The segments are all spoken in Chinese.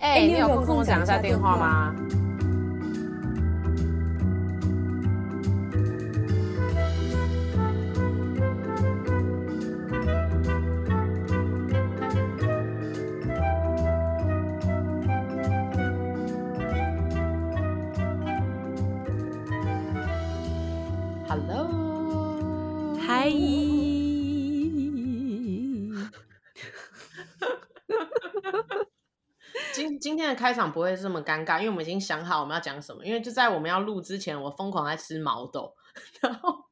哎、欸，你有空跟我讲一下电话吗的开场不会这么尴尬，因为我们已经想好我们要讲什么。因为就在我们要录之前，我疯狂在吃毛豆，然后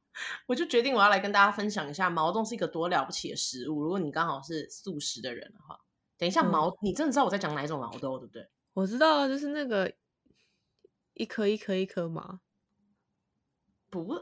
我就决定我要来跟大家分享一下毛豆是一个多了不起的食物。如果你刚好是素食的人的话，等一下毛，嗯、你真的知道我在讲哪一种毛豆对不对？我知道，就是那个一颗一颗一颗吗？不。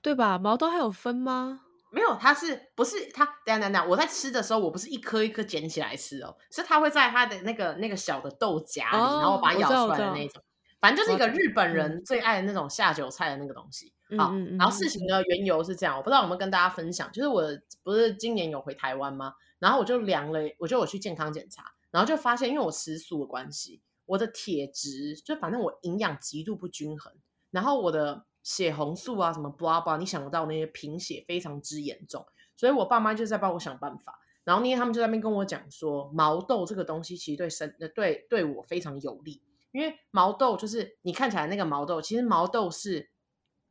对吧？毛豆还有分吗？没有，它是不是它？等下等下，我在吃的时候，我不是一颗一颗捡起来吃哦，是它会在它的那个那个小的豆荚里，哦、然后把它咬出来的那种。反正就是一个日本人最爱的那种下酒菜的那个东西。嗯、好，然后事情的缘由是这样，我不知道有没有跟大家分享，就是我不是今年有回台湾吗？然后我就量了，我就我去健康检查，然后就发现，因为我吃素的关系，我的铁质就反正我营养极度不均衡，然后我的。血红素啊，什么 blah blah，你想得到那些贫血非常之严重，所以我爸妈就在帮我想办法。然后那天他们就在那边跟我讲说，毛豆这个东西其实对身对对我非常有利，因为毛豆就是你看起来那个毛豆，其实毛豆是，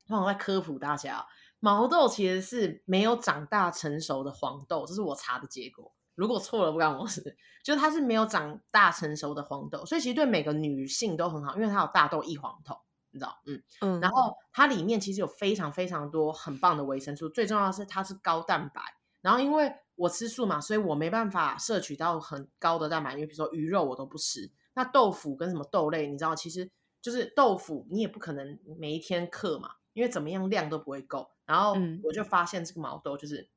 让我在科普大家，毛豆其实是没有长大成熟的黄豆，这是我查的结果。如果错了不关我事，就是它是没有长大成熟的黄豆，所以其实对每个女性都很好，因为它有大豆异黄酮。你知道，嗯嗯，然后它里面其实有非常非常多很棒的维生素，最重要的是它是高蛋白。然后因为我吃素嘛，所以我没办法摄取到很高的蛋白，因为比如说鱼肉我都不吃。那豆腐跟什么豆类，你知道，其实就是豆腐，你也不可能每一天克嘛，因为怎么样量都不会够。然后我就发现这个毛豆就是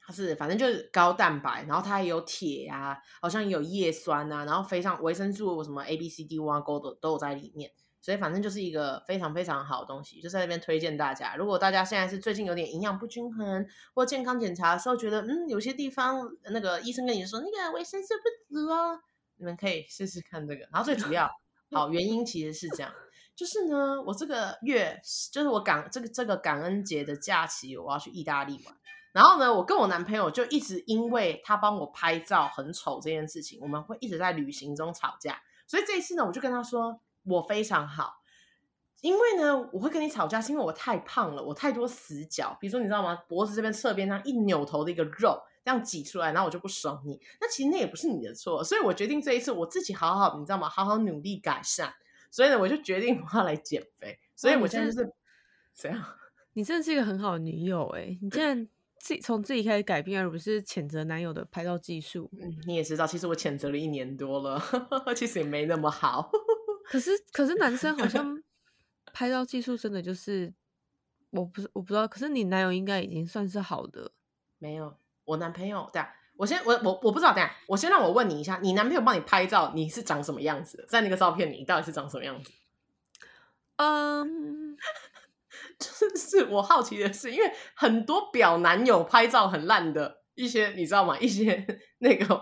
它是反正就是高蛋白，然后它也有铁啊，好像也有叶酸啊，然后非常维生素什么 A B C D 啊，勾的都有在里面。所以反正就是一个非常非常好的东西，就在那边推荐大家。如果大家现在是最近有点营养不均衡，或健康检查的时候觉得嗯有些地方那个医生跟你说那个维生素不足哦，你们可以试试看这个。然后最主要，好，原因其实是这样，就是呢，我这个月就是我感这个这个感恩节的假期，我要去意大利玩。然后呢，我跟我男朋友就一直因为他帮我拍照很丑这件事情，我们会一直在旅行中吵架。所以这一次呢，我就跟他说。我非常好，因为呢，我会跟你吵架，是因为我太胖了，我太多死角。比如说，你知道吗？脖子这边侧边上一扭头的一个肉，这样挤出来，然后我就不爽你。那其实那也不是你的错，所以我决定这一次我自己好好，你知道吗？好好努力改善。所以呢，我就决定我要来减肥。所以我现在就是这样。你真的是一个很好的女友哎！你竟然自己从自己开始改变，而不是谴责男友的拍照技术。嗯，你也知道，其实我谴责了一年多了，其实也没那么好。可是，可是男生好像 拍照技术真的就是，我不是我不知道。可是你男友应该已经算是好的。没有，我男朋友，对啊，我先我我我不知道，等下我先让我问你一下，你男朋友帮你拍照，你是长什么样子？在那个照片里，你到底是长什么样子？嗯，就是我好奇的是，因为很多表男友拍照很烂的一些，你知道吗？一些 那个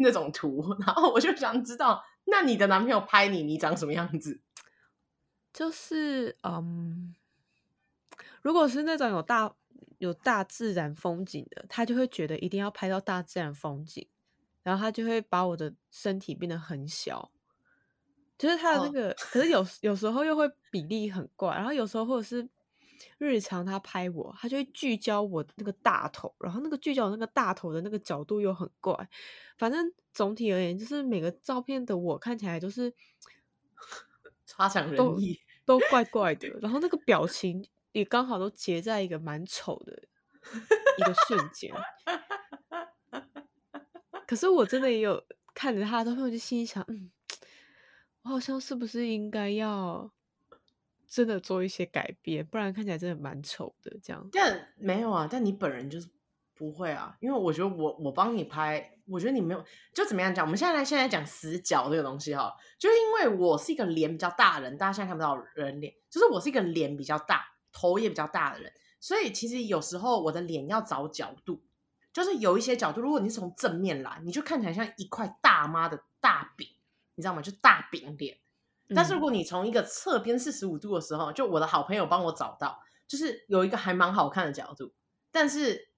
那种图，然后我就想知道。那你的男朋友拍你，你长什么样子？就是嗯，如果是那种有大有大自然风景的，他就会觉得一定要拍到大自然风景，然后他就会把我的身体变得很小，就是他的那个，哦、可是有有时候又会比例很怪，然后有时候或者是。日常他拍我，他就会聚焦我那个大头，然后那个聚焦那个大头的那个角度又很怪。反正总体而言，就是每个照片的我看起来都是 差强人意，都怪怪的。然后那个表情也刚好都结在一个蛮丑的一个瞬间。可是我真的也有看着他的照片，我就心里想，嗯，我好像是不是应该要。真的做一些改变，不然看起来真的蛮丑的。这样，但没有啊，但你本人就是不会啊，因为我觉得我我帮你拍，我觉得你没有，就怎么样讲？我们现在现在讲死角这个东西哈，就是因为我是一个脸比较大的人，大家现在看不到人脸，就是我是一个脸比较大、头也比较大的人，所以其实有时候我的脸要找角度，就是有一些角度，如果你是从正面来，你就看起来像一块大妈的大饼，你知道吗？就大饼脸。但是如果你从一个侧边四十五度的时候，就我的好朋友帮我找到，就是有一个还蛮好看的角度。但是，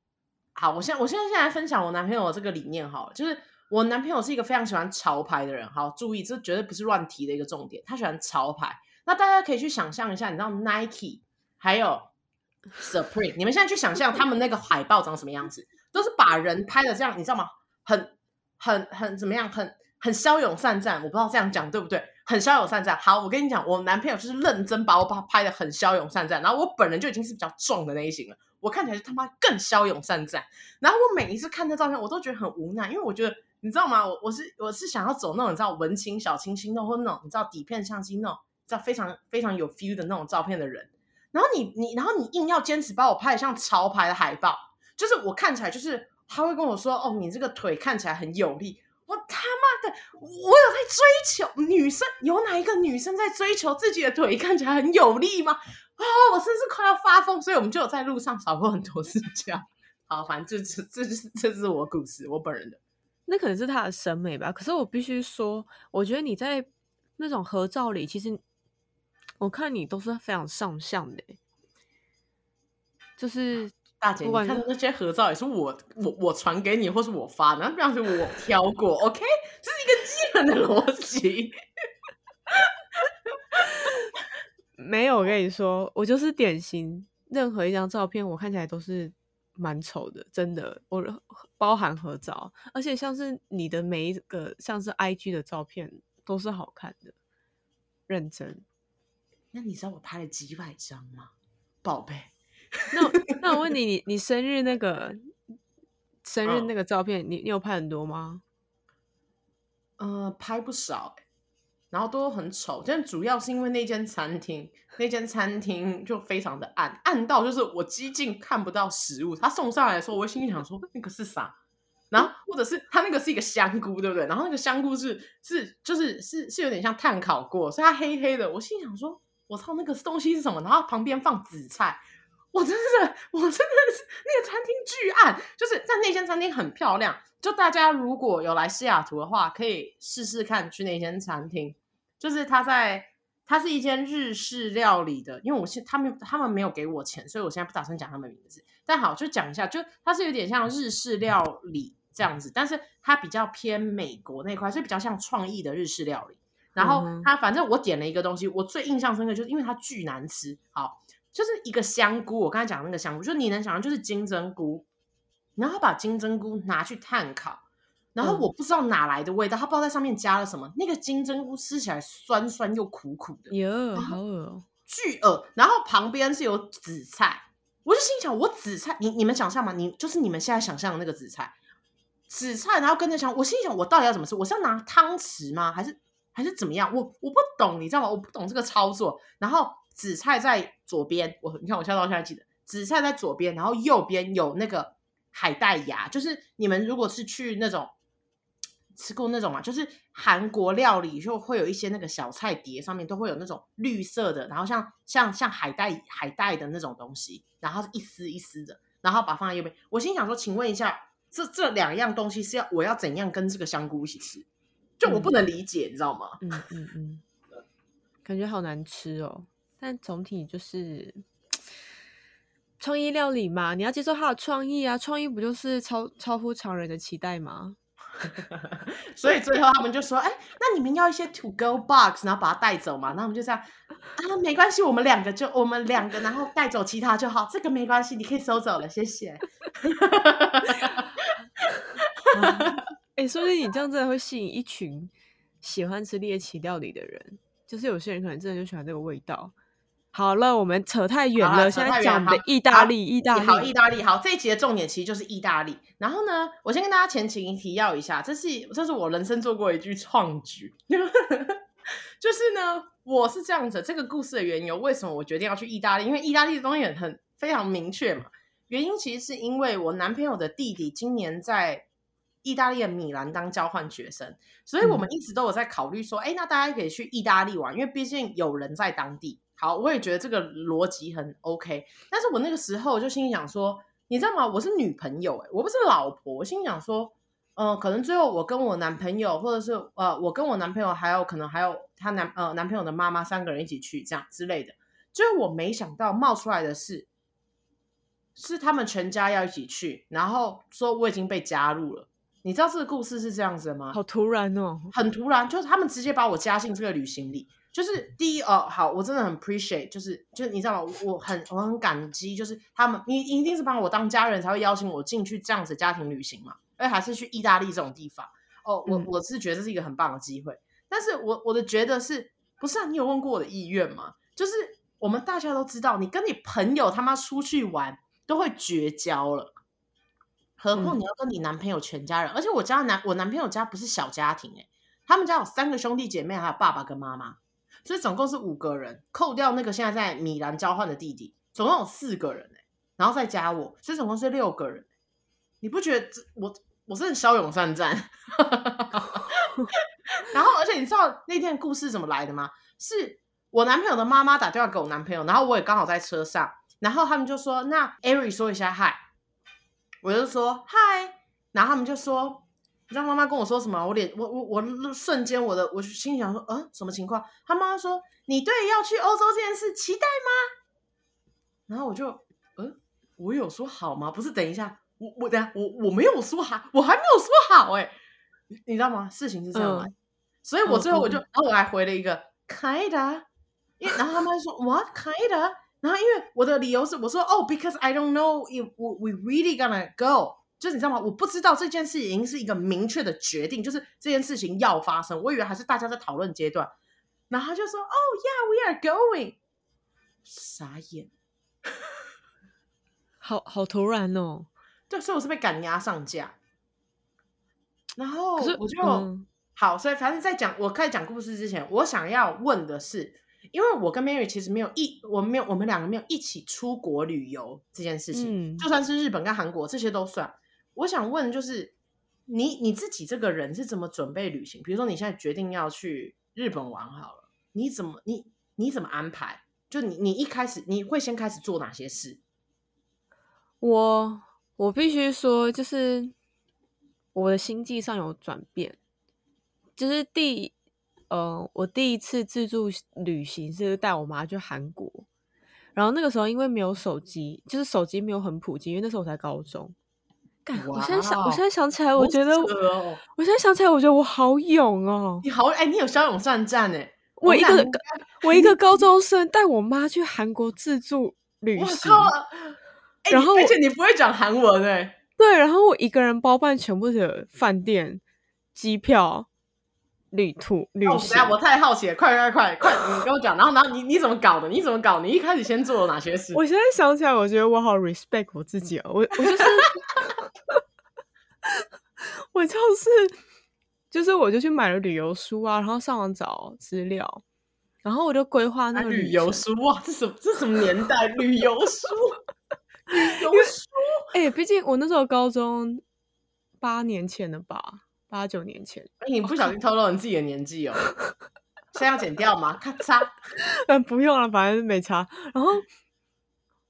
好，我现在我现在现在分享我男朋友的这个理念好了，就是我男朋友是一个非常喜欢潮牌的人。好，注意，这绝对不是乱提的一个重点，他喜欢潮牌。那大家可以去想象一下，你知道 Nike 还有 Supreme，你们现在去想象他们那个海报长什么样子？都是把人拍的这样，你知道吗？很、很、很怎么样？很、很骁勇善战。我不知道这样讲对不对？很骁勇善战。好，我跟你讲，我男朋友就是认真把我把拍的很骁勇善战。然后我本人就已经是比较壮的那一型了，我看起来就他妈更骁勇善战。然后我每一次看那照片，我都觉得很无奈，因为我觉得你知道吗？我我是我是想要走那种你知道文青小清新的，或那种你知道底片相机那种，知道非常非常有 feel 的那种照片的人。然后你你然后你硬要坚持把我拍的像潮牌的海报，就是我看起来就是。他会跟我说：“哦，你这个腿看起来很有力。”我他妈的，我有在追求女生，有哪一个女生在追求自己的腿看起来很有力吗？啊、我甚至快要发疯，所以我们就有在路上吵过很多次架。好，反正这这这是这是我故事，我本人的。那可能是他的审美吧。可是我必须说，我觉得你在那种合照里，其实我看你都是非常上相的，就是。大姐，你看的那些合照也是我我我传给你，或是我发的，那表示我挑过，OK？这是一个基本的逻辑。没有，我跟你说，我就是典型，任何一张照片我看起来都是蛮丑的，真的。我包含合照，而且像是你的每一个，像是 IG 的照片都是好看的，认真。那你知道我拍了几百张吗，宝贝？那那我问你，你你生日那个生日那个照片，你你有拍很多吗？呃，拍不少，然后都很丑。但主要是因为那间餐厅，那间餐厅就非常的暗，暗到就是我几近看不到食物。他送上来的时候，我心里想说那个是啥？然后或者是他那个是一个香菇，对不对？然后那个香菇是是就是是是有点像炭烤过，所以它黑黑的。我心想说，我操，那个东西是什么？然后旁边放紫菜。我真的，我真的是那个餐厅巨暗，就是但那间餐厅很漂亮。就大家如果有来西雅图的话，可以试试看去那间餐厅。就是它在，它是一间日式料理的。因为我现他们他们没有给我钱，所以我现在不打算讲他们名字。但好，就讲一下，就它是有点像日式料理这样子，但是它比较偏美国那块，所以比较像创意的日式料理。然后它反正我点了一个东西，我最印象深刻就是因为它巨难吃。好。就是一个香菇，我刚才讲的那个香菇，就是你能想象就是金针菇，然后他把金针菇拿去炭烤，然后我不知道哪来的味道，他不知道在上面加了什么，那个金针菇吃起来酸酸又苦苦的，哟，好恶哦，巨恶。然后旁边是有紫菜，我就心想，我紫菜，你你们想象吗？你就是你们现在想象的那个紫菜，紫菜，然后跟着想，我心想，我到底要怎么吃？我是要拿汤匙吗？还是还是怎么样？我我不懂，你知道吗？我不懂这个操作，然后。紫菜在左边，我你看我笑到现在记得，紫菜在左边，然后右边有那个海带芽，就是你们如果是去那种吃过那种嘛，就是韩国料理就会有一些那个小菜碟上面都会有那种绿色的，然后像像像海带海带的那种东西，然后是一丝一丝的，然后把它放在右边。我心想说，请问一下，这这两样东西是要我要怎样跟这个香菇一起吃？就我不能理解，嗯、你知道吗？嗯嗯嗯，感觉好难吃哦。但总体就是 创意料理嘛，你要接受他的创意啊！创意不就是超超乎常人的期待吗？所以最后他们就说：“哎、欸，那你们要一些 to go box，然后把它带走嘛？”那我们就这样啊，没关系，我们两个就我们两个，然后带走其他就好，这个没关系，你可以收走了，谢谢。哎、欸，说不定你这样真的会吸引一群喜欢吃猎奇料理的人，就是有些人可能真的就喜欢这个味道。好了，我们扯太远了。现在讲的意大利，意大利，好，意大利，好。这一集的重点其实就是意大利。然后呢，我先跟大家前情提要一下，这是这是我人生做过一句创举，就是呢，我是这样子。这个故事的缘由，为什么我决定要去意大利？因为意大利的东西很很非常明确嘛。原因其实是因为我男朋友的弟弟今年在意大利的米兰当交换学生，所以我们一直都有在考虑说，哎、嗯，那大家可以去意大利玩，因为毕竟有人在当地。好，我也觉得这个逻辑很 OK，但是我那个时候就心里想说，你知道吗？我是女朋友、欸，哎，我不是老婆。我心想说，嗯、呃，可能最后我跟我男朋友，或者是呃，我跟我男朋友，还有可能还有他男呃男朋友的妈妈，三个人一起去这样之类的。就是我没想到冒出来的是，是他们全家要一起去，然后说我已经被加入了。你知道这个故事是这样子的吗？好突然哦，很突然，就是他们直接把我加进这个旅行里。就是第一哦，好，我真的很 appreciate，就是就是你知道吗？我很我很感激，就是他们，你一定是把我当家人才会邀请我进去这样子家庭旅行嘛，而还是去意大利这种地方哦。我我是觉得这是一个很棒的机会，嗯、但是我我的觉得是不是啊？你有问过我的意愿吗？就是我们大家都知道，你跟你朋友他妈出去玩都会绝交了，何况你要跟你男朋友全家人，嗯、而且我家男我男朋友家不是小家庭诶、欸，他们家有三个兄弟姐妹，还有爸爸跟妈妈。所以总共是五个人，扣掉那个现在在米兰交换的弟弟，总共有四个人，然后再加我，所以总共是六个人。你不觉得这我我真的骁勇善战？然后而且你知道那天故事怎么来的吗？是我男朋友的妈妈打电话给我男朋友，然后我也刚好在车上，然后他们就说：“那 Ari 说一下嗨。”我就说：“嗨。”然后他们就说。你知道妈妈跟我说什么？我脸，我我我瞬间我的，我心想说，嗯，什么情况？他妈妈说，你对要去欧洲这件事期待吗？然后我就，嗯，我有说好吗？不是，等一下，我我等下我我没有说好，我还没有说好哎，你知道吗？事情是这样所以我最后我就，嗯、然后我还回了一个 kinda，因为然后他妈就说 what kinda，然后因为我的理由是我说哦，because I don't know if we really gonna go。就是你知道吗？我不知道这件事已经是一个明确的决定，就是这件事情要发生。我以为还是大家在讨论阶段，然后他就说：“哦，Yeah，we are going。”傻眼，好好突然哦。对，所以我是被赶鸭上架。然后我就、嗯、好，所以反正在讲我开始讲故事之前，我想要问的是，因为我跟 Mary 其实没有一，我们没有，我们两个没有一起出国旅游这件事情，嗯、就算是日本跟韩国这些都算。我想问，就是你你自己这个人是怎么准备旅行？比如说你现在决定要去日本玩好了，你怎么你你怎么安排？就你你一开始你会先开始做哪些事？我我必须说，就是我的心境上有转变。就是第呃，我第一次自助旅行是带我妈去韩国，然后那个时候因为没有手机，就是手机没有很普及，因为那时候我才高中。我现在想，我现在想起来，我觉得，哦、我现在想起来，我觉得我好勇哦！你好，哎、欸，你有骁勇善战哎！我一个，我一个高中生带我妈去韩国自助旅行，欸、然后而且你不会讲韩文哎，对，然后我一个人包办全部的饭店、机票。旅兔旅行，哦、我太好奇了，快快快快，你跟我讲，然后然后你你怎么搞的？你怎么搞？你一开始先做了哪些事？我现在想起来，我觉得我好 respect 我自己哦，我我就是，我就是就是我就去买了旅游书啊，然后上网找资料，然后我就规划那个旅，旅游书哇，这什么这什么年代？旅游书，旅游书，哎、欸，毕竟我那时候高中八年前了吧。八九年前，哎，你不小心透露你自己的年纪哦，现在要剪掉吗？咔嚓，嗯，不用了，反正没差。然后，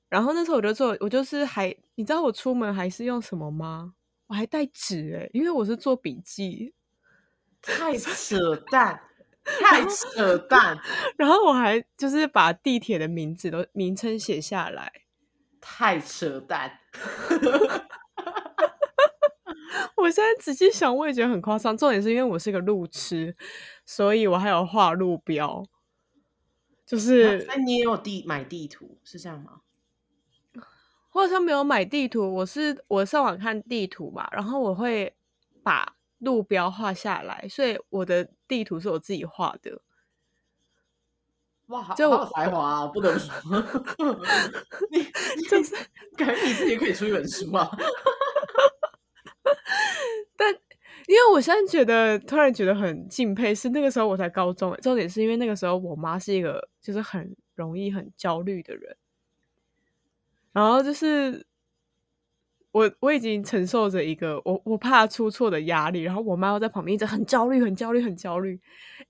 然后那时候我就做，我就是还，你知道我出门还是用什么吗？我还带纸哎，因为我是做笔记，太扯淡，太扯淡。然后我还就是把地铁的名字都名称写下来，太扯淡。我现在仔细想，我也觉得很夸张。重点是因为我是一个路痴，所以我还有画路标。就是，那你也有地买地图是这样吗？我好像没有买地图，我是我上网看地图嘛，然后我会把路标画下来，所以我的地图是我自己画的。哇，就好有才华啊！不得不能说，你就是感觉你自己可以出一本书啊。但因为我现在觉得突然觉得很敬佩，是那个时候我才高中，重点是因为那个时候我妈是一个就是很容易很焦虑的人，然后就是我我已经承受着一个我我怕出错的压力，然后我妈又在旁边一直很焦虑很焦虑很焦虑。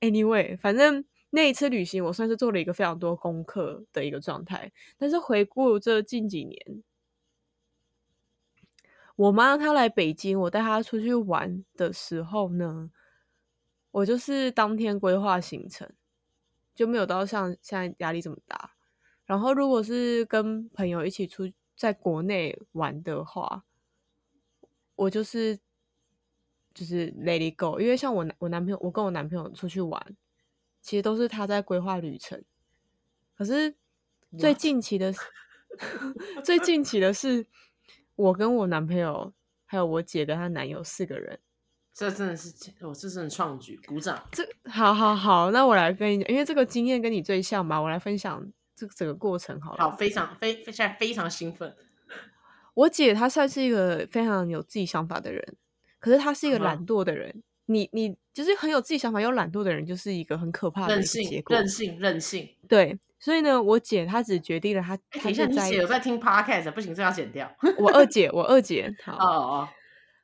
Anyway，反正那一次旅行我算是做了一个非常多功课的一个状态，但是回顾这近几年。我妈她来北京，我带她出去玩的时候呢，我就是当天规划行程，就没有到像现在压力这么大。然后如果是跟朋友一起出在国内玩的话，我就是就是 let it go，因为像我我男朋友，我跟我男朋友出去玩，其实都是他在规划旅程。可是最近期的 最近期的是。我跟我男朋友，还有我姐跟她男友四个人，这真的是我这是很创举，鼓掌！这好好好，那我来跟你讲，因为这个经验跟你最像嘛，我来分享这整个过程好了。好，非常非现在非常兴奋。我姐她算是一个非常有自己想法的人，可是她是一个懒惰的人。嗯、你你就是很有自己想法又懒惰的人，就是一个很可怕的结果。任性，任性，任性。对。所以呢，我姐她只决定了她，她等一下，你姐有在听 podcast，不行，这要剪掉。我二姐，我二姐，好哦哦，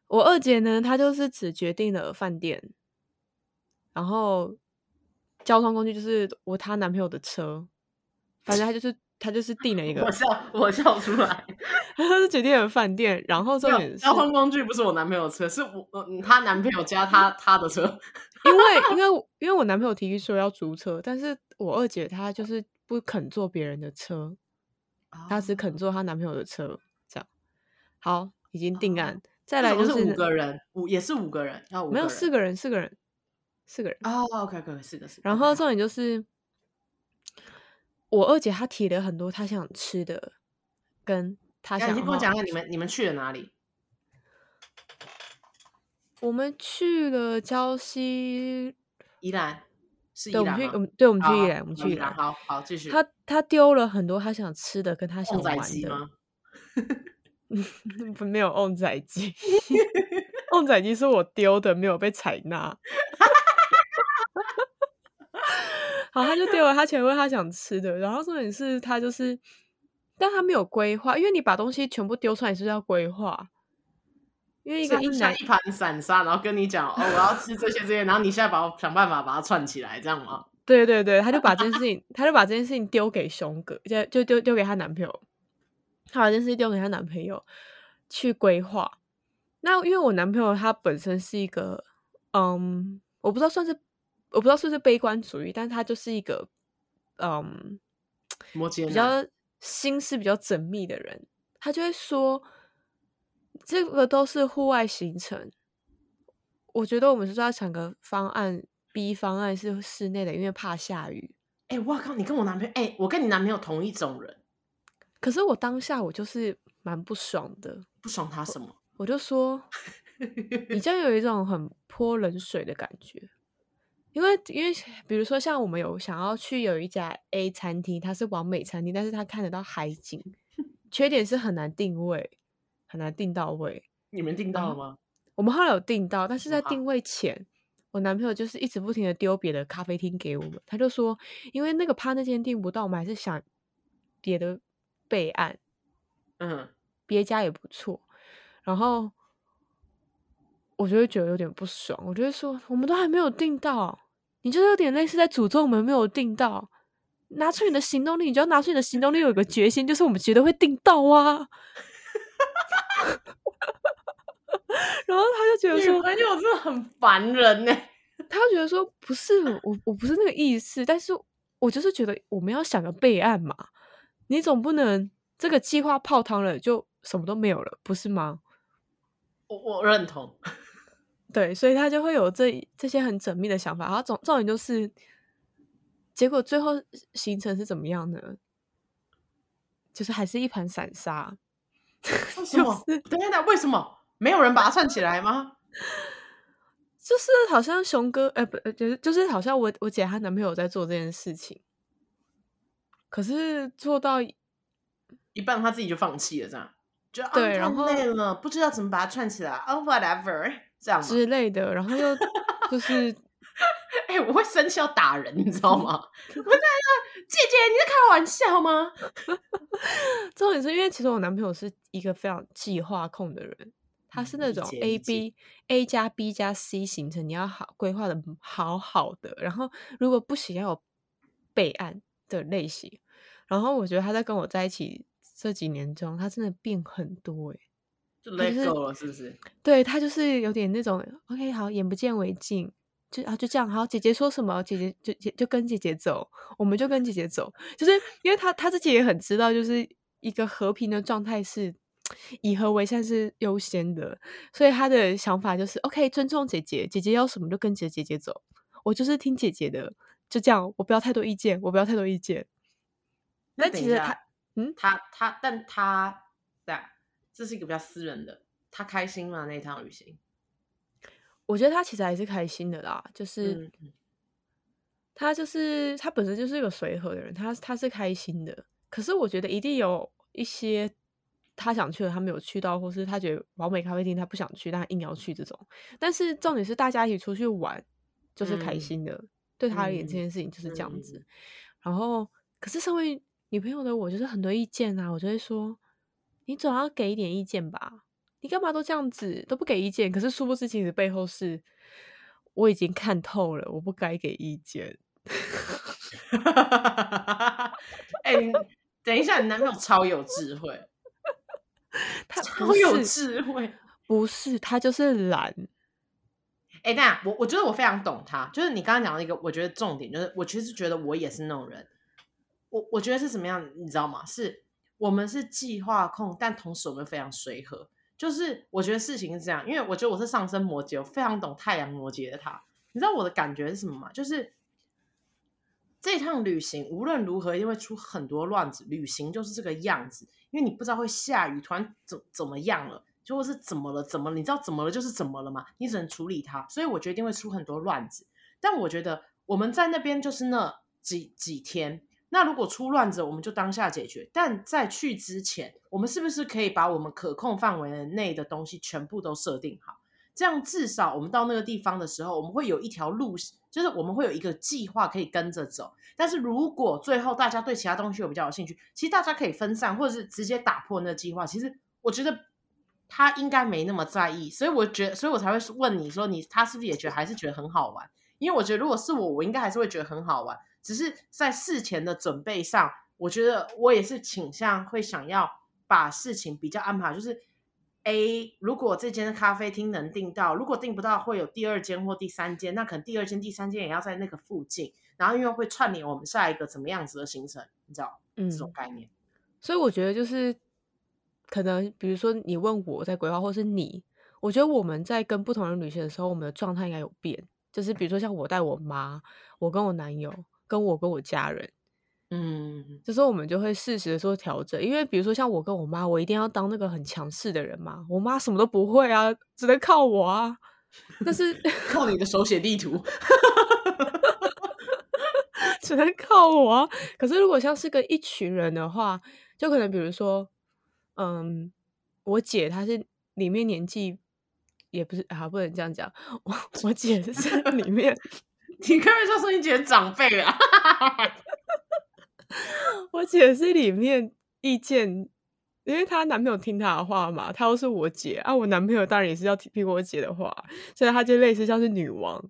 我二姐呢，她就是只决定了饭店，然后交通工具就是我她男朋友的车，反正她就是她就是定了一个，我笑我笑出来，她是决定了饭店，然后重点是交通工具不是我男朋友的车，是我她男朋友加她她的车，因为因为 因为我男朋友提议说要租车，但是我二姐她就是。不肯坐别人的车，她只肯坐她男朋友的车，这样好，已经定案。再来就是五个人，五也是五个人，没有四个人，四个人，四个人。哦，OK，OK，四个，四个。然后重点就是，我二姐她提了很多她想吃的，跟她想。你跟我讲讲你们你们去了哪里？我们去了礁溪、宜兰。对，我们去，我们对，我们去宜兰，我们去宜兰。好好，继续。他他丢了很多他想吃的，跟他想玩的。吗？没有旺仔鸡，旺仔鸡是我丢的，没有被采纳。好，他就丢了他全部他想吃的，然后重点是他就是，但他没有规划，因为你把东西全部丢出来，是要规划？因为一个一男一盘散沙，然后跟你讲哦，我要吃这些这些，然后你现在把我想办法把它串起来，这样吗？对对对，他就把这件事情，他就把这件事情丢给熊哥，就就丢丢给他男朋友，他把这件事情丢给他男朋友去规划。那因为我男朋友他本身是一个，嗯，我不知道算是，我不知道是不是悲观主义，但是他就是一个，嗯，摩羯比较心思比较缜密的人，他就会说。这个都是户外行程，我觉得我们是要想个方案，B 方案是室内的，因为怕下雨。哎、欸，我靠，你跟我男朋友，哎、欸，我跟你男朋友同一种人，可是我当下我就是蛮不爽的，不爽他什么？我，我就说，你就有一种很泼冷水的感觉，因为因为比如说像我们有想要去有一家 A 餐厅，它是完美餐厅，但是它看得到海景，缺点是很难定位。很难订到位，你们订到了吗？我们后来有订到，但是在订位前，我男朋友就是一直不停的丢别的咖啡厅给我们。他就说，因为那个趴那间订不到，我们还是想别的备案。嗯，别家也不错。然后我就会觉得有点不爽，我就会说，我们都还没有订到，你就是有点类似在诅咒我们没有订到。拿出你的行动力，你就要拿出你的行动力，有一个决心，就是我们绝对会订到啊。然后他就觉得说，女朋友真的很烦人呢。他就觉得说，不是我，我不是那个意思，但是我就是觉得我们要想个备案嘛。你总不能这个计划泡汤了就什么都没有了，不是吗？我我认同。对，所以他就会有这这些很缜密的想法。然后总重点就是，结果最后行程是怎么样呢？就是还是一盘散沙。为什么？等等，为什么没有人把它串起来吗？就是好像熊哥，哎、欸，不，就是就是好像我我姐她男朋友在做这件事情，可是做到一半，他自己就放弃了，这样就对，然后累了，不知道怎么把它串起来，oh whatever，这样之类的，然后又 就是。哎、欸，我会生气要打人，你知道吗？我在那，姐姐，你在开玩笑吗？重点是因为其实我男朋友是一个非常计划控的人，他是那种 A B A 加 B 加 C 行程，你要好规划的好好的，然后如果不行要有备案的类型。然后我觉得他在跟我在一起这几年中，他真的变很多哎、欸。就 let go 了，是不是？对，他就是有点那种 OK，好，眼不见为净，就啊就这样，好，姐姐说什么，姐姐就就就跟姐姐走，我们就跟姐姐走，就是因为他他自己也很知道，就是一个和平的状态是以和为善是优先的，所以他的想法就是 OK，尊重姐姐，姐姐要什么就跟着姐姐走，我就是听姐姐的，就这样，我不要太多意见，我不要太多意见。那其实他，嗯，他他，但他对啊。这是一个比较私人的，他开心吗？那一趟旅行，我觉得他其实还是开心的啦。就是、嗯、他就是他本身就是一个随和的人，他他是开心的。可是我觉得一定有一些他想去的，他没有去到，或是他觉得完美咖啡厅他不想去，但他硬要去这种。但是重点是大家一起出去玩就是开心的，嗯、对他而言这件事情就是这样子。嗯、然后，可是身为女朋友的我，就是很多意见啊，我就会说。你总要给一点意见吧？你干嘛都这样子都不给意见？可是殊不知，其实背后是我已经看透了，我不该给意见。哎、欸，等一下，你男朋友超有智慧，他超有智慧，不是他就是懒。哎、欸，那我我觉得我非常懂他，就是你刚刚讲的一个，我觉得重点就是，我其实觉得我也是那种人。我我觉得是什么样，你知道吗？是。我们是计划控，但同时我们非常随和。就是我觉得事情是这样，因为我觉得我是上升摩羯，我非常懂太阳摩羯的他。你知道我的感觉是什么吗？就是这趟旅行无论如何一定会出很多乱子。旅行就是这个样子，因为你不知道会下雨，突然怎怎么样了，就会是怎么了？怎么？你知道怎么了就是怎么了吗？你只能处理它。所以我决定会出很多乱子。但我觉得我们在那边就是那几几天。那如果出乱子，我们就当下解决。但在去之前，我们是不是可以把我们可控范围内的东西全部都设定好？这样至少我们到那个地方的时候，我们会有一条路，就是我们会有一个计划可以跟着走。但是如果最后大家对其他东西有比较有兴趣，其实大家可以分散，或者是直接打破那个计划。其实我觉得他应该没那么在意，所以我觉得，所以我才会问你说你，你他是不是也觉得还是觉得很好玩？因为我觉得如果是我，我应该还是会觉得很好玩。只是在事前的准备上，我觉得我也是倾向会想要把事情比较安排，就是，A 如果这间咖啡厅能订到，如果订不到，会有第二间或第三间，那可能第二间、第三间也要在那个附近，然后因为会串联我们下一个怎么样子的行程，你知道，嗯，这种概念。所以我觉得就是可能，比如说你问我在规划，或是你，我觉得我们在跟不同人旅行的时候，我们的状态应该有变，就是比如说像我带我妈，我跟我男友。跟我跟我家人，嗯，这时候我们就会适时的做调整，因为比如说像我跟我妈，我一定要当那个很强势的人嘛，我妈什么都不会啊，只能靠我啊。但是 靠你的手写地图，只能靠我啊。可是如果像是跟一群人的话，就可能比如说，嗯，我姐她是里面年纪也不是啊，不能这样讲，我我姐是里面。你可以说说你姐的长辈啊？我姐是里面意见，因为她男朋友听她的话嘛，她又是我姐啊，我男朋友当然也是要听我姐的话，所以她就类似像是女王，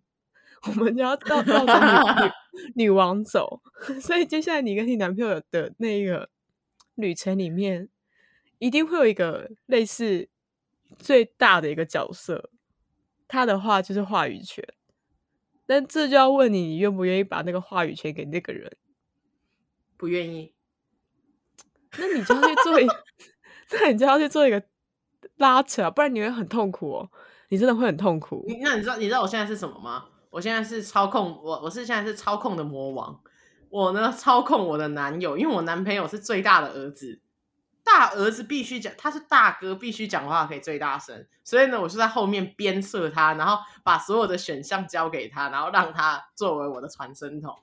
我们就要到到着女 女王走，所以接下来你跟你男朋友的那个旅程里面，一定会有一个类似最大的一个角色，他的话就是话语权。但这就要问你，你愿不愿意把那个话语权给那个人？不愿意，那你就要去做一，那你就要去做一个拉扯，不然你会很痛苦哦。你真的会很痛苦。你那你知道你知道我现在是什么吗？我现在是操控我，我是现在是操控的魔王。我呢操控我的男友，因为我男朋友是最大的儿子。大儿子必须讲，他是大哥，必须讲话可以最大声。所以呢，我就在后面鞭策他，然后把所有的选项交给他，然后让他作为我的传声筒。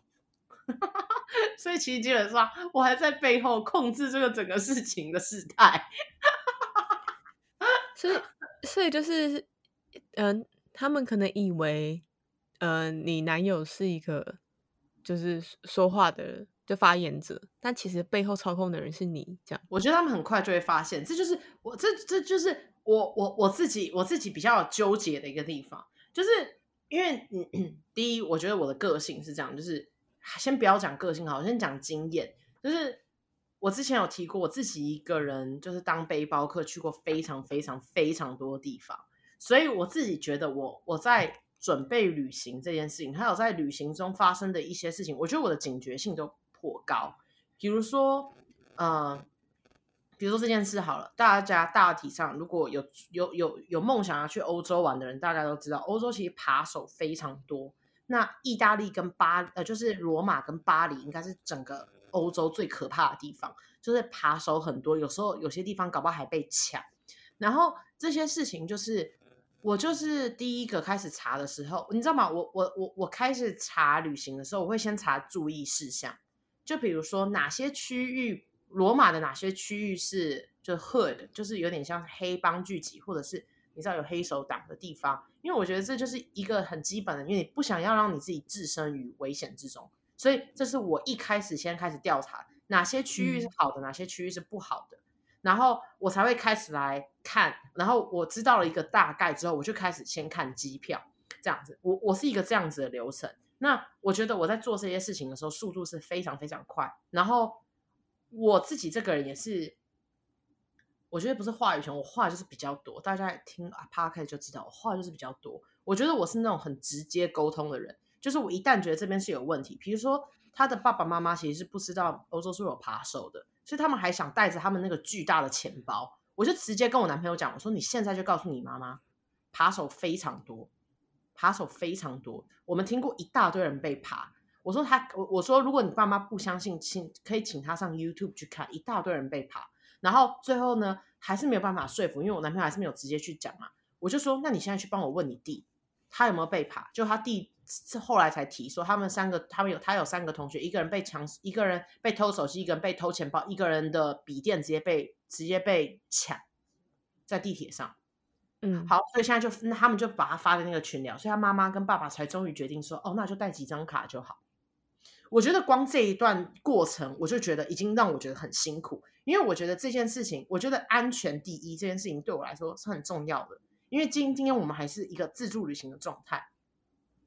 所以其实基本上，我还在背后控制这个整个事情的事态。所以，所以就是，嗯、他们可能以为，嗯、呃，你男友是一个就是说话的人。就发言者，但其实背后操控的人是你，这样。我觉得他们很快就会发现，这就是我，这这就是我我我自己我自己比较纠结的一个地方，就是因为嗯，第一，我觉得我的个性是这样，就是先不要讲个性好，先讲经验，就是我之前有提过，我自己一个人就是当背包客去过非常非常非常多地方，所以我自己觉得我我在准备旅行这件事情，还有在旅行中发生的一些事情，我觉得我的警觉性都颇高。比如说，呃，比如说这件事好了，大家大体上如果有有有有梦想要去欧洲玩的人，大家都知道，欧洲其实扒手非常多。那意大利跟巴呃，就是罗马跟巴黎，应该是整个。欧洲最可怕的地方就是扒手很多，有时候有些地方搞不好还被抢。然后这些事情就是我就是第一个开始查的时候，你知道吗？我我我我开始查旅行的时候，我会先查注意事项，就比如说哪些区域，罗马的哪些区域是就是 hood，就是有点像黑帮聚集，或者是你知道有黑手党的地方。因为我觉得这就是一个很基本的，因为你不想要让你自己置身于危险之中。所以这是我一开始先开始调查哪些区域是好的，嗯、哪些区域是不好的，然后我才会开始来看。然后我知道了一个大概之后，我就开始先看机票，这样子。我我是一个这样子的流程。那我觉得我在做这些事情的时候，速度是非常非常快。然后我自己这个人也是，我觉得不是话语权，我话就是比较多。大家听啊 Podcast 就知道，我话就是比较多。我觉得我是那种很直接沟通的人。就是我一旦觉得这边是有问题，比如说他的爸爸妈妈其实是不知道欧洲是有扒手的，所以他们还想带着他们那个巨大的钱包，我就直接跟我男朋友讲，我说你现在就告诉你妈妈，扒手非常多，扒手非常多，我们听过一大堆人被扒。我说他，我我说如果你爸妈不相信，请可以请他上 YouTube 去看，一大堆人被扒。然后最后呢，还是没有办法说服，因为我男朋友还是没有直接去讲嘛，我就说那你现在去帮我问你弟，他有没有被扒？就他弟。是后来才提说，他们三个，他们有他有三个同学，一个人被抢，一个人被偷手机，一个人被偷钱包，一个人的笔电直接被直接被抢在地铁上。嗯，好，所以现在就他们就把他发在那个群聊，所以他妈妈跟爸爸才终于决定说，哦，那就带几张卡就好。我觉得光这一段过程，我就觉得已经让我觉得很辛苦，因为我觉得这件事情，我觉得安全第一这件事情对我来说是很重要的，因为今今天我们还是一个自助旅行的状态。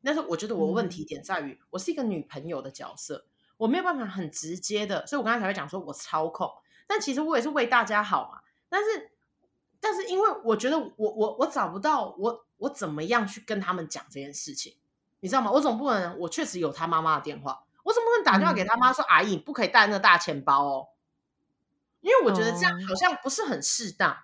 但是我觉得我问题点在于，我是一个女朋友的角色，我没有办法很直接的，所以我刚才才会讲说我操控，但其实我也是为大家好嘛。但是，但是因为我觉得我我我找不到我我怎么样去跟他们讲这件事情，你知道吗？我总不能我确实有他妈妈的电话，我总不能打电话给他妈说，阿姨不可以带那个大钱包哦，因为我觉得这样好像不是很适当。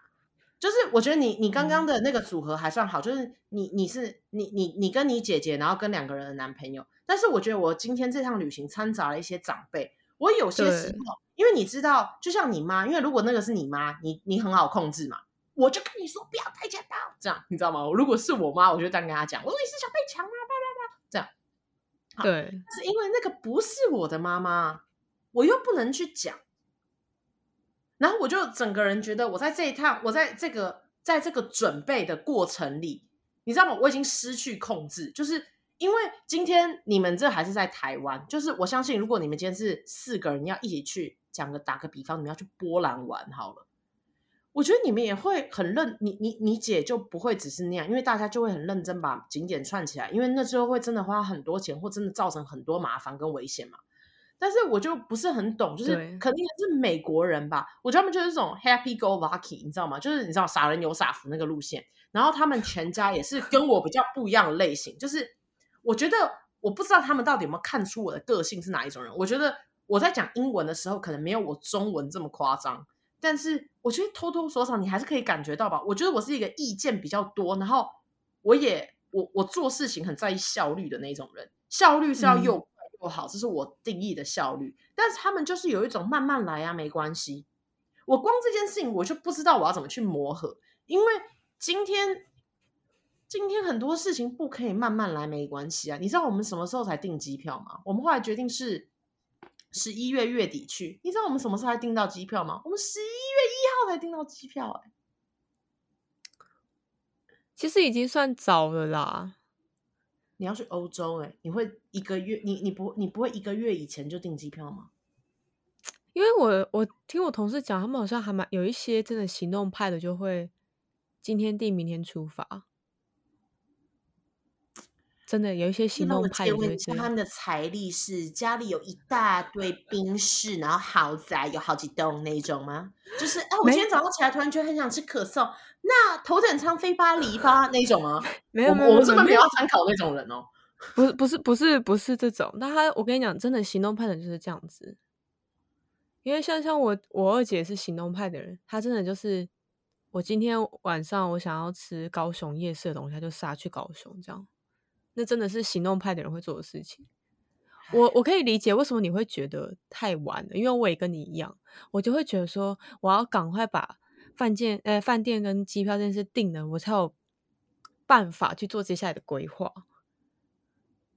就是我觉得你你刚刚的那个组合还算好，就是你你是你你你跟你姐姐，然后跟两个人的男朋友。但是我觉得我今天这趟旅行掺杂了一些长辈，我有些时候，因为你知道，就像你妈，因为如果那个是你妈，你你很好控制嘛，我就跟你说不要带钱包，这样你知道吗？如果是我妈，我就这样跟她讲，我说你是想被抢啊，叭叭叭，这样。对，是因为那个不是我的妈妈，我又不能去讲。然后我就整个人觉得，我在这一趟，我在这个在这个准备的过程里，你知道吗？我已经失去控制，就是因为今天你们这还是在台湾，就是我相信，如果你们今天是四个人要一起去，讲个打个比方，你们要去波兰玩好了，我觉得你们也会很认，你你你姐就不会只是那样，因为大家就会很认真把景点串起来，因为那时候会真的花很多钱，或真的造成很多麻烦跟危险嘛。但是我就不是很懂，就是肯定是美国人吧？我觉得他们就是这种 happy go lucky，你知道吗？就是你知道傻人有傻福那个路线。然后他们全家也是跟我比较不一样的类型，就是我觉得我不知道他们到底有没有看出我的个性是哪一种人。我觉得我在讲英文的时候，可能没有我中文这么夸张，但是我觉得偷偷说少你还是可以感觉到吧。我觉得我是一个意见比较多，然后我也我我做事情很在意效率的那种人，效率是要又快又好，这是我定义的效率。但是他们就是有一种慢慢来啊，没关系。我光这件事情，我就不知道我要怎么去磨合。因为今天，今天很多事情不可以慢慢来，没关系啊。你知道我们什么时候才订机票吗？我们后来决定是十一月月底去。你知道我们什么时候才订到机票吗？我们十一月一号才订到机票，欸，其实已经算早了啦。你要去欧洲哎、欸，你会一个月？你你不你不会一个月以前就订机票吗？因为我我听我同事讲，他们好像还蛮有一些真的行动派的，就会今天订明天出发。真的有一些行动派，问他们的财力是家里有一大堆宾室，然后豪宅有好几栋那种吗？就是哎，我今天早上起来突然觉得很想吃可颂，那头等舱飞巴黎吧那种 吗？没有，没有，我们这边没有参考那种人哦。不是，不是，不是，不是这种。那他，我跟你讲，真的行动派的人就是这样子。因为像像我，我二姐是行动派的人，她真的就是，我今天晚上我想要吃高雄夜市的东西，她就杀去高雄这样。那真的是行动派的人会做的事情。我我可以理解为什么你会觉得太晚了，因为我也跟你一样，我就会觉得说，我要赶快把饭店、呃饭店跟机票这件事定了，我才有办法去做接下来的规划。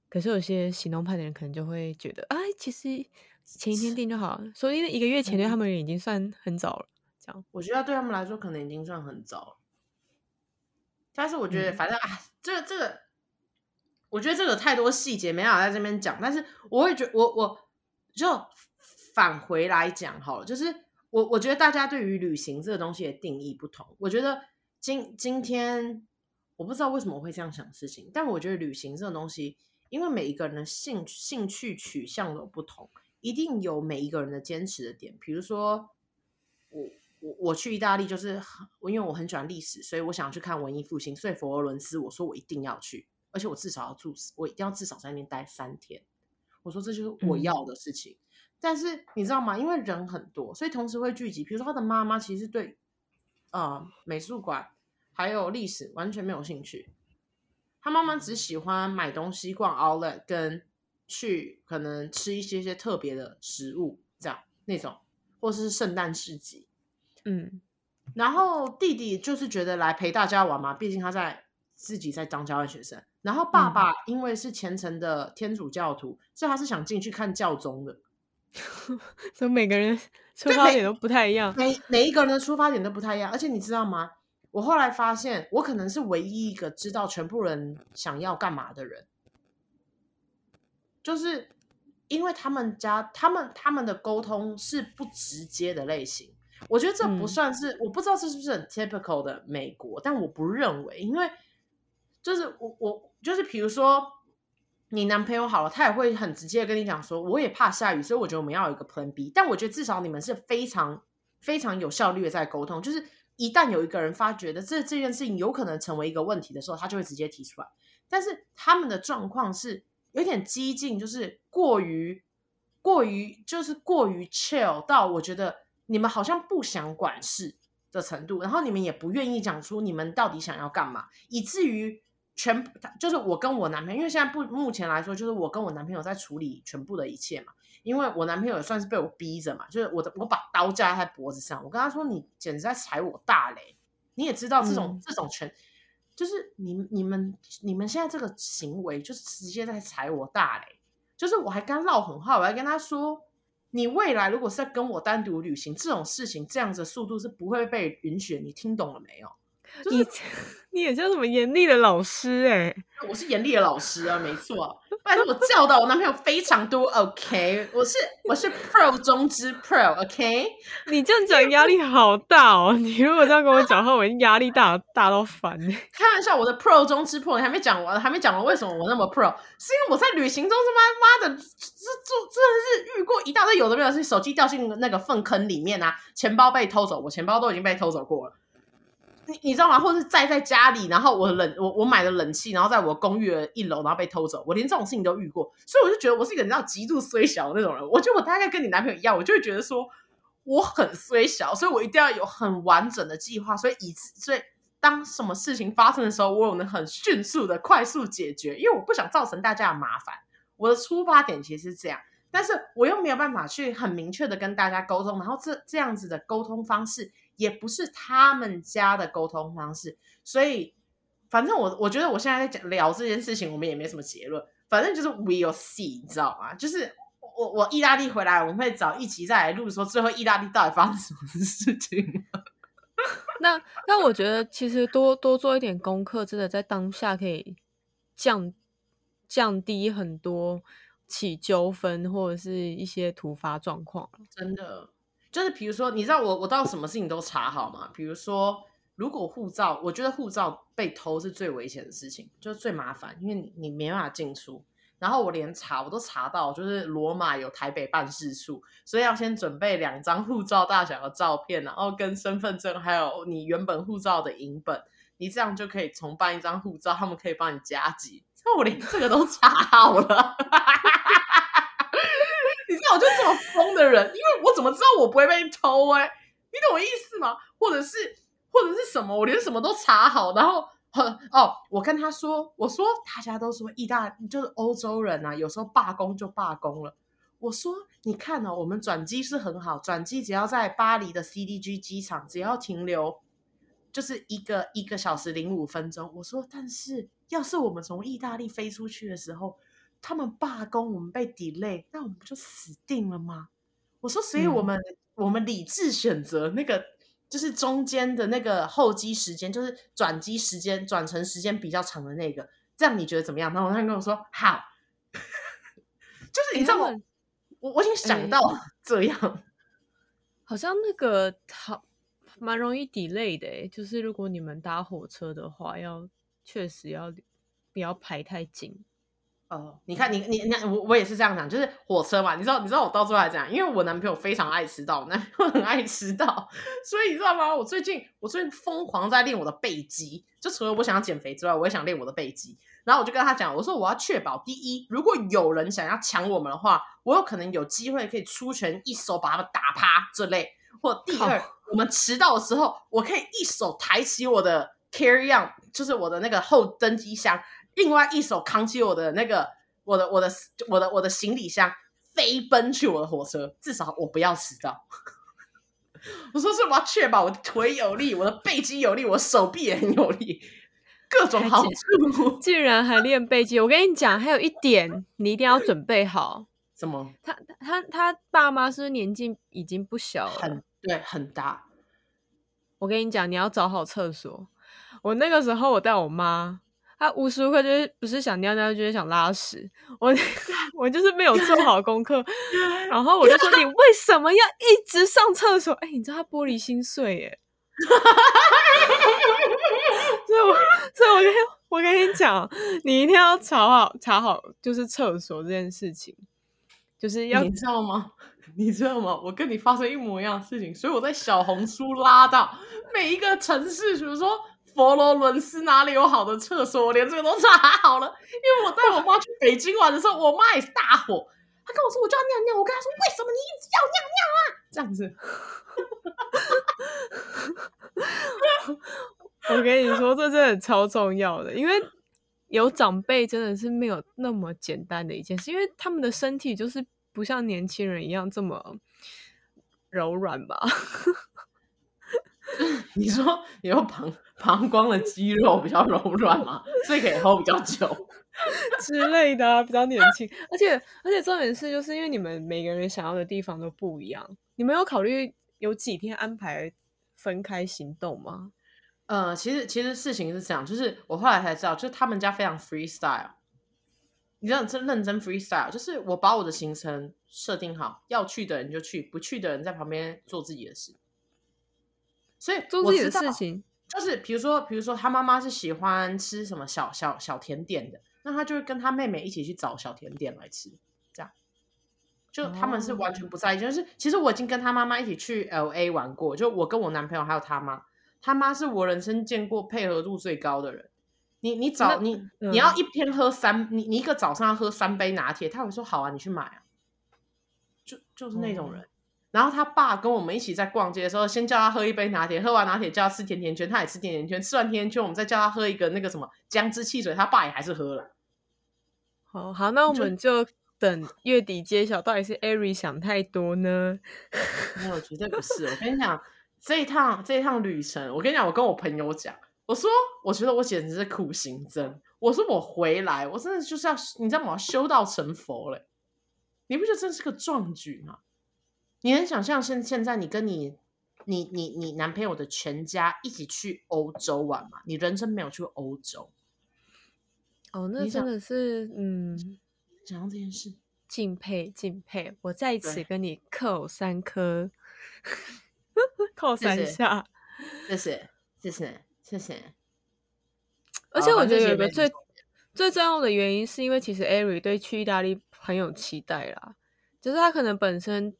可是有些行动派的人可能就会觉得，哎，其实。前一天订就好了，所以一个月前对他们已经算很早了。这样，我觉得对他们来说可能已经算很早了。但是我觉得，反正、嗯、啊，这个这个，我觉得这个太多细节没办法在这边讲。但是我会觉，我我就返回来讲好了，就是我我觉得大家对于旅行这个东西的定义不同。我觉得今今天我不知道为什么会这样想事情，但我觉得旅行这个东西，因为每一个人的兴兴趣取向都不同。一定有每一个人的坚持的点，比如说我我我去意大利，就是因为我很喜欢历史，所以我想去看文艺复兴，所以佛罗伦斯我说我一定要去，而且我至少要住，我一定要至少在那边待三天。我说这就是我要的事情。嗯、但是你知道吗？因为人很多，所以同时会聚集。比如说他的妈妈其实对呃美术馆还有历史完全没有兴趣，他妈妈只喜欢买东西、逛 Outlet 跟。去可能吃一些些特别的食物，这样那种，或是圣诞市集，嗯，然后弟弟就是觉得来陪大家玩嘛，毕竟他在自己在当交换学生，然后爸爸因为是虔诚的天主教徒，嗯、所以他是想进去看教宗的，所以每个人。出发点都不太一样，每每一个人的出发点都不太一样，而且你知道吗？我后来发现，我可能是唯一一个知道全部人想要干嘛的人。就是因为他们家，他们他们的沟通是不直接的类型，我觉得这不算是，嗯、我不知道这是不是很 typical 的美国，但我不认为，因为就是我我就是比如说你男朋友好了，他也会很直接跟你讲说，我也怕下雨，所以我觉得我们要有一个 plan B，但我觉得至少你们是非常非常有效率的在沟通，就是一旦有一个人发觉的这这件事情有可能成为一个问题的时候，他就会直接提出来，但是他们的状况是。有点激进，就是过于过于就是过于 chill 到我觉得你们好像不想管事的程度，然后你们也不愿意讲出你们到底想要干嘛，以至于全就是我跟我男朋友，因为现在不目前来说就是我跟我男朋友在处理全部的一切嘛，因为我男朋友也算是被我逼着嘛，就是我的我把刀架在脖子上，我跟他说，你简直在踩我大雷，你也知道这种、嗯、这种全。就是你你们你们现在这个行为，就是直接在踩我大雷。就是我还跟他唠狠话，我还跟他说，你未来如果是在跟我单独旅行这种事情，这样子的速度是不会被允许。你听懂了没有？就是、你 你也叫什么严厉的老师哎、欸？我是严厉的老师啊，没错。拜托我教导我男朋友非常多，OK？我是我是 Pro 中之 Pro，OK？你这样讲压力好大哦！你如果这样跟我讲的话，我已经压力大大到烦。开玩笑，我的 Pro 中之 Pro 你还没讲完，还没讲完为什么我那么 Pro？是因为我在旅行中他妈妈的这这真的是遇过一大堆有的没有，是手机掉进那个粪坑里面啊，钱包被偷走，我钱包都已经被偷走过了。你你知道吗？或者是在在家里，然后我冷我我买了冷气，然后在我公寓的一楼，然后被偷走，我连这种事情都遇过，所以我就觉得我是一个你知道极度衰小的那种人。我觉得我大概跟你男朋友一样，我就会觉得说我很衰小，所以我一定要有很完整的计划，所以以此所以当什么事情发生的时候，我有能很迅速的快速解决，因为我不想造成大家的麻烦。我的出发点其实是这样，但是我又没有办法去很明确的跟大家沟通，然后这这样子的沟通方式。也不是他们家的沟通方式，所以反正我我觉得我现在在讲聊这件事情，我们也没什么结论。反正就是 we'll see，你知道吗？就是我我意大利回来，我们会找一集再来录，说最后意大利到底发生什么事情。那那我觉得其实多多做一点功课，真的在当下可以降降低很多起纠纷或者是一些突发状况。真的。就是比如说，你知道我我到什么事情都查好吗？比如说如果护照，我觉得护照被偷是最危险的事情，就是最麻烦，因为你你没办法进出。然后我连查我都查到，就是罗马有台北办事处，所以要先准备两张护照大小的照片，然后跟身份证，还有你原本护照的影本，你这样就可以重办一张护照，他们可以帮你加急。那 我连这个都查好了，我就这么疯的人，因为我怎么知道我不会被偷哎、欸？你懂我意思吗？或者是或者是什么？我连什么都查好，然后。哦，我跟他说，我说大家都说意大就是欧洲人啊，有时候罢工就罢工了。我说你看哦，我们转机是很好，转机只要在巴黎的 CDG 机场，只要停留就是一个一个小时零五分钟。我说，但是要是我们从意大利飞出去的时候，他们罢工，我们被 delay，那我们不就死定了吗？我说，所以我们、嗯、我们理智选择那个。就是中间的那个候机时间，就是转机时间、转乘时间比较长的那个，这样你觉得怎么样？然后他跟我说好，就是你知道吗？欸、我我已经想到 这样，欸、好像那个好蛮容易 delay 的，就是如果你们搭火车的话，要确实要不要排太紧。哦，你看你你你我我也是这样讲，就是火车嘛，你知道你知道我到最后还这样，因为我男朋友非常爱迟到，我男朋友很爱迟到，所以你知道吗？我最近我最近疯狂在练我的背肌，就除了我想要减肥之外，我也想练我的背肌。然后我就跟他讲，我说我要确保第一，如果有人想要抢我们的话，我有可能有机会可以出拳一手把他们打趴这类。或第二，我们迟到的时候，我可以一手抬起我的 carry on，就是我的那个后登机箱。另外一手扛起我的那个我的我的我的我的行李箱，飞奔去我的火车，至少我不要迟到。我说是我要确保我的腿有力，我的背肌有力，我手臂也很有力，各种好处。竟然还练背肌，我跟你讲，还有一点你一定要准备好。什么？他他他爸妈是不是年纪已经不小了？很对，很大。我跟你讲，你要找好厕所。我那个时候我带我妈。他无时无刻就是不是想尿尿，就是想拉屎。我 我就是没有做好功课，然后我就说，你为什么要一直上厕所？哎、你知道他玻璃心碎耶，所以我所以我跟我跟你讲，你一定要查好查好，就是厕所这件事情，就是要你知道吗？你知道吗？我跟你发生一模一样的事情，所以我在小红书拉到每一个城市，比如说。佛罗伦斯哪里有好的厕所？我连这个都查好了。因为我带我妈去北京玩的时候，我妈也是大火。她跟我说：“我就要尿尿。”我跟她说：“为什么你一直要尿尿啊？”这样子。我跟你说，这真的超重要的，因为有长辈真的是没有那么简单的一件事，因为他们的身体就是不像年轻人一样这么柔软吧。你说你说膀膀胱的肌肉比较柔软嘛？所以可以 hold 比较久之类的啊，比较年轻。而且而且重点是，就是因为你们每个人想要的地方都不一样，你们有考虑有几天安排分开行动吗？呃，其实其实事情是这样，就是我后来才知道，就是他们家非常 freestyle，你知道，真认真 freestyle，就是我把我的行程设定好，要去的人就去，不去的人在旁边做自己的事。所以做自己的事情，就是比如说，比如说他妈妈是喜欢吃什么小小小甜点的，那他就会跟他妹妹一起去找小甜点来吃，这样，就他们是完全不在意。就是其实我已经跟他妈妈一起去 LA 玩过，就我跟我男朋友还有他妈，他妈是我人生见过配合度最高的人。你你早你你要一天喝三，你你一个早上要喝三杯拿铁，他会说好啊，你去买啊，就就是那种人。然后他爸跟我们一起在逛街的时候，先叫他喝一杯拿铁，喝完拿铁叫他吃甜甜圈，他也吃甜甜圈。吃完甜甜圈，我们再叫他喝一个那个什么姜汁汽水，他爸也还是喝了。好好，那我们就等月底揭晓，到底是艾瑞想太多呢？没有，绝对不是。我跟你讲，这一趟这一趟旅程，我跟你讲，我跟我朋友讲，我说我觉得我简直是苦行僧。我说我回来，我真的就是要你知道吗？修道成佛嘞！你不觉得这是个壮举吗？你能想象现现在你跟你你你你男朋友的全家一起去欧洲玩吗？你人生没有去过欧洲，哦，那真的是想嗯，讲到这件事，敬佩敬佩，我在此跟你扣三颗，扣三下，谢谢。谢谢谢谢。而且我觉得有一个最最重要的原因，是因为其实艾瑞对去意大利很有期待啦，就是他可能本身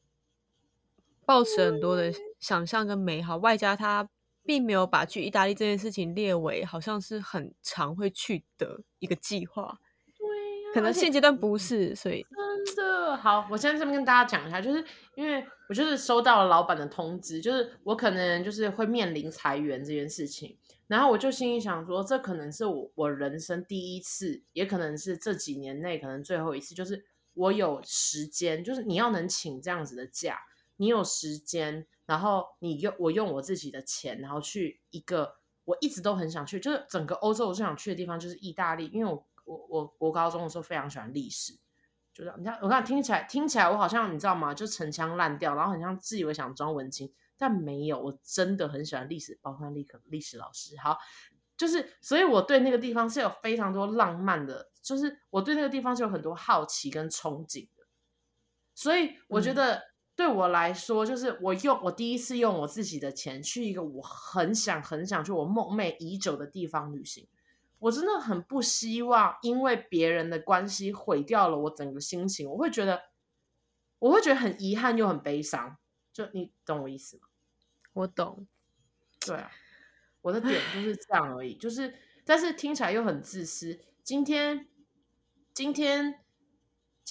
抱持很多的想象跟美好，外加他并没有把去意大利这件事情列为好像是很常会去的一个计划对。可能现阶段不是，所以真的好。我现在这边跟大家讲一下，就是因为我就是收到了老板的通知，就是我可能就是会面临裁员这件事情，然后我就心里想说，这可能是我我人生第一次，也可能是这几年内可能最后一次，就是我有时间，就是你要能请这样子的假，你有时间，然后你用我用我自己的钱，然后去一个我一直都很想去，就是整个欧洲我最想去的地方就是意大利，因为我。我我国高中的时候非常喜欢历史，就是你看，我看听起来听起来我好像你知道吗？就陈腔滥调，然后很像自以为想装文青，但没有，我真的很喜欢历史，包括历可历史老师。好，就是所以我对那个地方是有非常多浪漫的，就是我对那个地方是有很多好奇跟憧憬的。所以我觉得对我来说，就是我用我第一次用我自己的钱去一个我很想很想去我梦寐已久的地方旅行。我真的很不希望因为别人的关系毁掉了我整个心情，我会觉得，我会觉得很遗憾又很悲伤。就你懂我意思吗？我懂。对啊，我的点就是这样而已。就是，但是听起来又很自私。今天，今天。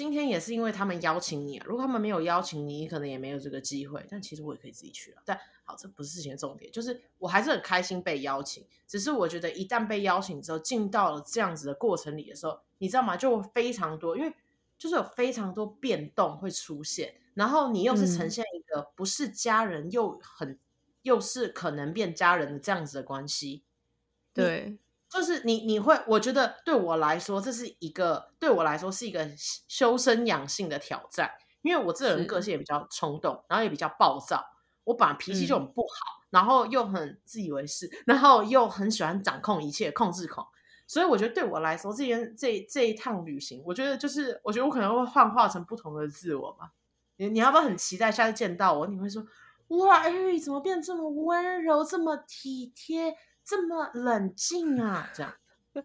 今天也是因为他们邀请你啊，如果他们没有邀请你，你可能也没有这个机会。但其实我也可以自己去啊。但好，这不是事情的重点，就是我还是很开心被邀请。只是我觉得一旦被邀请之后，进到了这样子的过程里的时候，你知道吗？就非常多，因为就是有非常多变动会出现，然后你又是呈现一个不是家人又很又是可能变家人的这样子的关系，对。就是你，你会，我觉得对我来说，这是一个对我来说是一个修身养性的挑战，因为我这个人个性也比较冲动，然后也比较暴躁，我本来脾气就很不好，嗯，然后又很自以为是，然后又很喜欢掌控一切，控制狂，所以我觉得对我来说，这件这这一趟旅行，我觉得就是，我觉得我可能会幻化成不同的自我吧。你你要不要很期待下次见到我？你会说，哇，哎，怎么变这么温柔，这么体贴？这么冷静啊，这样，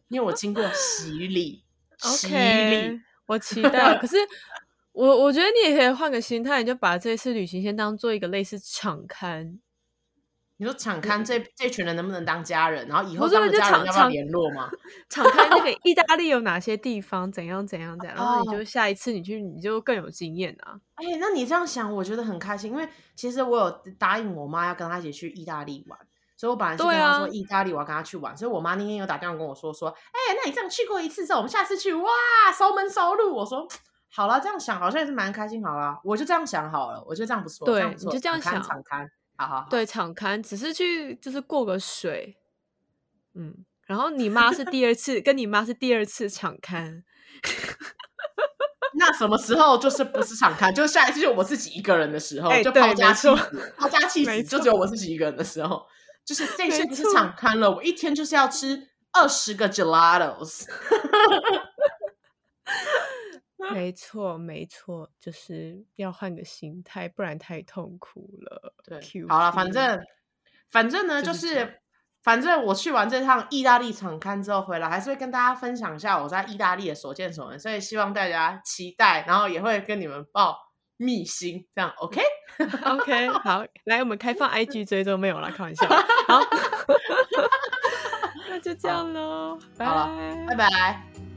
因为我经过洗礼，洗礼我期待。可是 我我觉得你也可以换个心态，你就把这次旅行先当做一个类似场刊。你说场勘这这群人能不能当家人？然后以后他们家人要不要联络吗？场勘那个意大利有哪些地方？怎样怎样怎样？然后你就下一次你去，你就更有经验啊。哎，那你这样想，我觉得很开心，因为其实我有答应我妈要跟她一起去意大利玩。所以我本来是跟他说意大利，我要跟他去玩。啊、所以我妈那天有打电话跟我说说，哎、欸，那你这样去过一次之后，我们下次去哇，熟门熟路。我说好了，这样想好像也是蛮开心。好了，我就这样想好了，我觉得这样不错。对，你就这样想，敞开，好好好。对，敞开只是去就是过个水，嗯。然后你妈是第二次，跟你妈是第二次敞开。那什么时候就是不是敞开？就下一次就我自己一个人的时候，欸、就抛家弃子，抛家弃子就只有我自己一个人的时候。就是这些不是场勘了，我一天就是要吃二十个 gelatos。没错，没错，就是要换个心态，不然太痛苦了。对，Q、好了，反正反正呢，就是，就是反正我去完这趟意大利场刊之后回来，还是会跟大家分享一下我在意大利的所见所闻，所以希望大家期待，然后也会跟你们报。秘心，这样 OK？OK，好，来，我们开放 IG 追踪没有啦，开玩笑，好，那就这样喽，拜拜，拜拜。